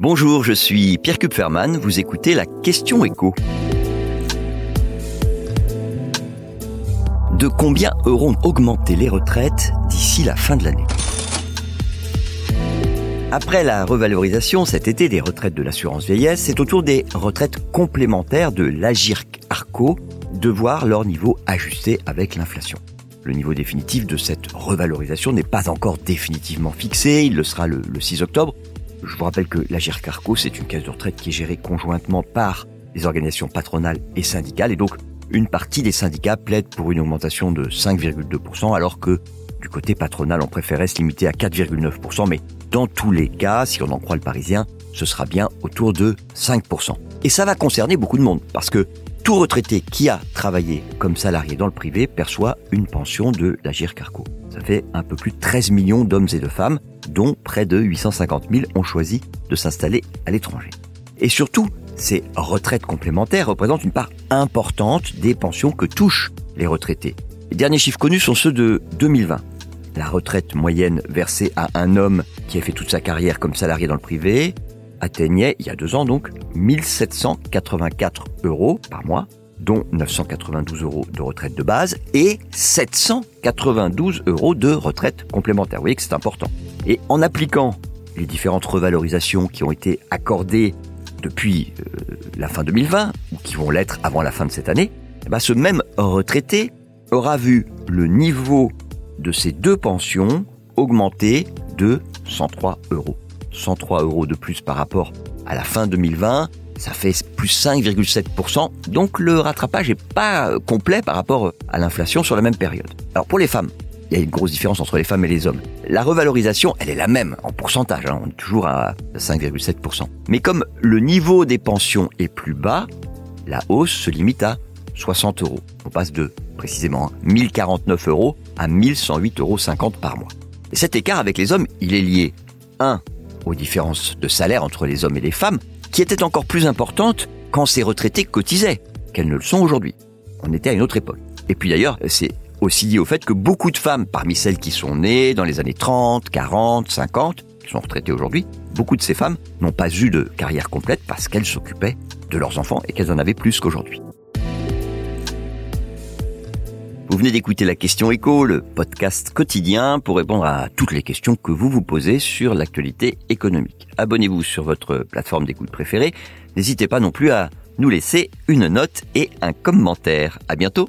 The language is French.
Bonjour, je suis Pierre Kupferman, vous écoutez la question écho. De combien auront augmenté les retraites d'ici la fin de l'année? Après la revalorisation cet été des retraites de l'assurance vieillesse, c'est au tour des retraites complémentaires de l'Agirc Arco de voir leur niveau ajusté avec l'inflation. Le niveau définitif de cette revalorisation n'est pas encore définitivement fixé, il le sera le, 6 octobre, je vous rappelle que la Carco, c'est une caisse de retraite qui est gérée conjointement par les organisations patronales et syndicales. Et donc, une partie des syndicats plaide pour une augmentation de 5,2%, alors que du côté patronal, on préférait se limiter à 4,9%. Mais dans tous les cas, si on en croit le Parisien, ce sera bien autour de 5%. Et ça va concerner beaucoup de monde, parce que tout retraité qui a travaillé comme salarié dans le privé perçoit une pension de la Carco. Ça fait un peu plus de 13 millions d'hommes et de femmes dont près de 850 000 ont choisi de s'installer à l'étranger. Et surtout, ces retraites complémentaires représentent une part importante des pensions que touchent les retraités. Les derniers chiffres connus sont ceux de 2020. La retraite moyenne versée à un homme qui a fait toute sa carrière comme salarié dans le privé atteignait, il y a deux ans donc, 1784 euros par mois, dont 992 euros de retraite de base et 792 euros de retraite complémentaire. Vous voyez que c'est important. Et en appliquant les différentes revalorisations qui ont été accordées depuis euh, la fin 2020, ou qui vont l'être avant la fin de cette année, eh ben, ce même retraité aura vu le niveau de ses deux pensions augmenter de 103 euros. 103 euros de plus par rapport à la fin 2020, ça fait plus 5,7%. Donc le rattrapage n'est pas complet par rapport à l'inflation sur la même période. Alors pour les femmes, il y a une grosse différence entre les femmes et les hommes. La revalorisation, elle est la même en pourcentage, hein. on est toujours à 5,7%. Mais comme le niveau des pensions est plus bas, la hausse se limite à 60 euros. On passe de précisément 1049 euros à 1108,50 euros par mois. Et cet écart avec les hommes, il est lié 1 aux différences de salaire entre les hommes et les femmes, qui étaient encore plus importantes quand ces retraités cotisaient, qu'elles ne le sont aujourd'hui. On était à une autre époque. Et puis d'ailleurs, c'est aussi lié au fait que beaucoup de femmes, parmi celles qui sont nées dans les années 30, 40, 50, qui sont retraitées aujourd'hui, beaucoup de ces femmes n'ont pas eu de carrière complète parce qu'elles s'occupaient de leurs enfants et qu'elles en avaient plus qu'aujourd'hui. Vous venez d'écouter la question écho, le podcast quotidien pour répondre à toutes les questions que vous vous posez sur l'actualité économique. Abonnez-vous sur votre plateforme d'écoute préférée. N'hésitez pas non plus à nous laisser une note et un commentaire. À bientôt!